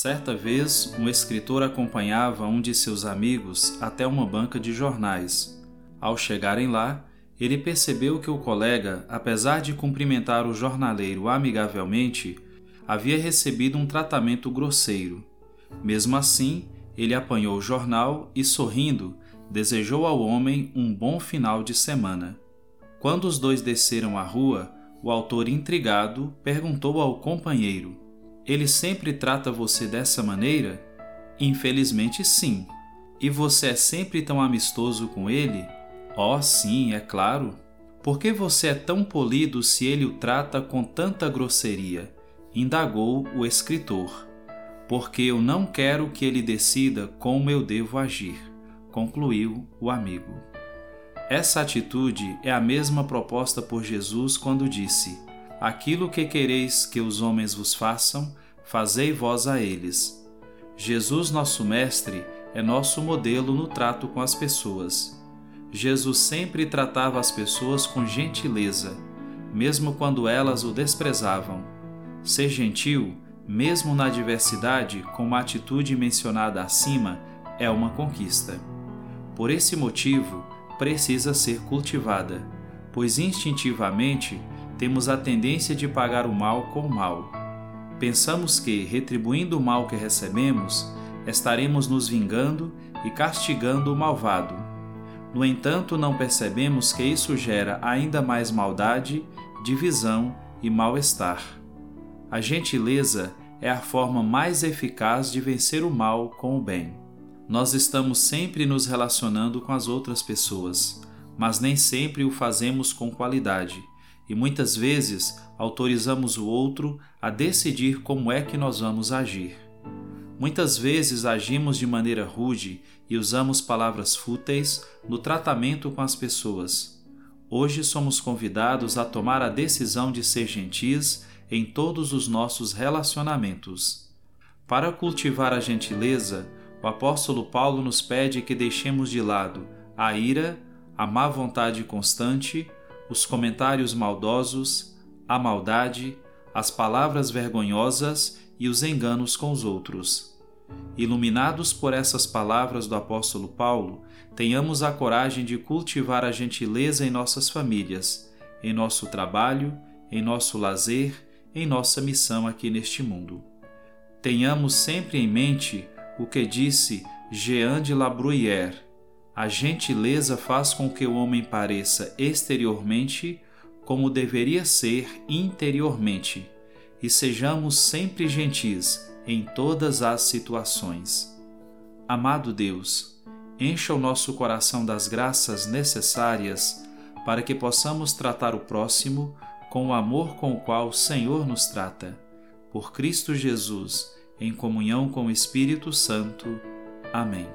Certa vez, um escritor acompanhava um de seus amigos até uma banca de jornais. Ao chegarem lá, ele percebeu que o colega, apesar de cumprimentar o jornaleiro amigavelmente, havia recebido um tratamento grosseiro. Mesmo assim, ele apanhou o jornal e, sorrindo, desejou ao homem um bom final de semana. Quando os dois desceram a rua, o autor, intrigado, perguntou ao companheiro ele sempre trata você dessa maneira? Infelizmente, sim. E você é sempre tão amistoso com ele? Oh, sim, é claro. Por que você é tão polido se ele o trata com tanta grosseria? indagou o escritor. Porque eu não quero que ele decida como eu devo agir, concluiu o amigo. Essa atitude é a mesma proposta por Jesus quando disse: Aquilo que quereis que os homens vos façam, fazei vós a eles. Jesus, nosso Mestre, é nosso modelo no trato com as pessoas. Jesus sempre tratava as pessoas com gentileza, mesmo quando elas o desprezavam. Ser gentil, mesmo na adversidade, com a atitude mencionada acima, é uma conquista. Por esse motivo, precisa ser cultivada, pois instintivamente temos a tendência de pagar o mal com o mal. Pensamos que, retribuindo o mal que recebemos, estaremos nos vingando e castigando o malvado. No entanto, não percebemos que isso gera ainda mais maldade, divisão e mal-estar. A gentileza é a forma mais eficaz de vencer o mal com o bem. Nós estamos sempre nos relacionando com as outras pessoas, mas nem sempre o fazemos com qualidade e muitas vezes autorizamos o outro a decidir como é que nós vamos agir. Muitas vezes agimos de maneira rude e usamos palavras fúteis no tratamento com as pessoas. Hoje somos convidados a tomar a decisão de ser gentis em todos os nossos relacionamentos. Para cultivar a gentileza, o apóstolo Paulo nos pede que deixemos de lado a ira, a má vontade constante, os comentários maldosos, a maldade, as palavras vergonhosas e os enganos com os outros. Iluminados por essas palavras do apóstolo Paulo, tenhamos a coragem de cultivar a gentileza em nossas famílias, em nosso trabalho, em nosso lazer, em nossa missão aqui neste mundo. Tenhamos sempre em mente o que disse Jean de La Bruyère, a gentileza faz com que o homem pareça exteriormente como deveria ser interiormente, e sejamos sempre gentis em todas as situações. Amado Deus, encha o nosso coração das graças necessárias para que possamos tratar o próximo com o amor com o qual o Senhor nos trata. Por Cristo Jesus, em comunhão com o Espírito Santo. Amém.